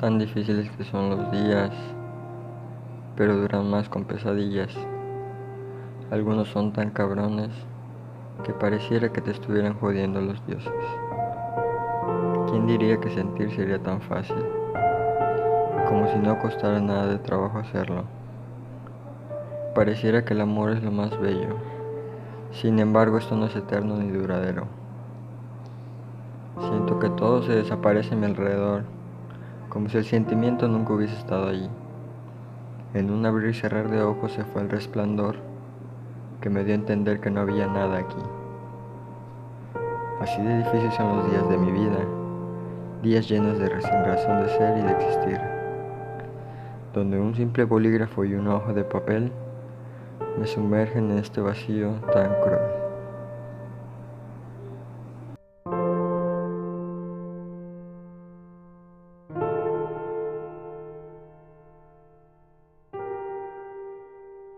Tan difíciles que son los días, pero duran más con pesadillas. Algunos son tan cabrones que pareciera que te estuvieran jodiendo los dioses. ¿Quién diría que sentir sería tan fácil? Como si no costara nada de trabajo hacerlo. Pareciera que el amor es lo más bello. Sin embargo, esto no es eterno ni duradero. Siento que todo se desaparece a mi alrededor como si el sentimiento nunca hubiese estado allí. En un abrir y cerrar de ojos se fue el resplandor que me dio a entender que no había nada aquí. Así de difíciles son los días de mi vida, días llenos de razón de ser y de existir, donde un simple bolígrafo y una hoja de papel me sumergen en este vacío tan cruel.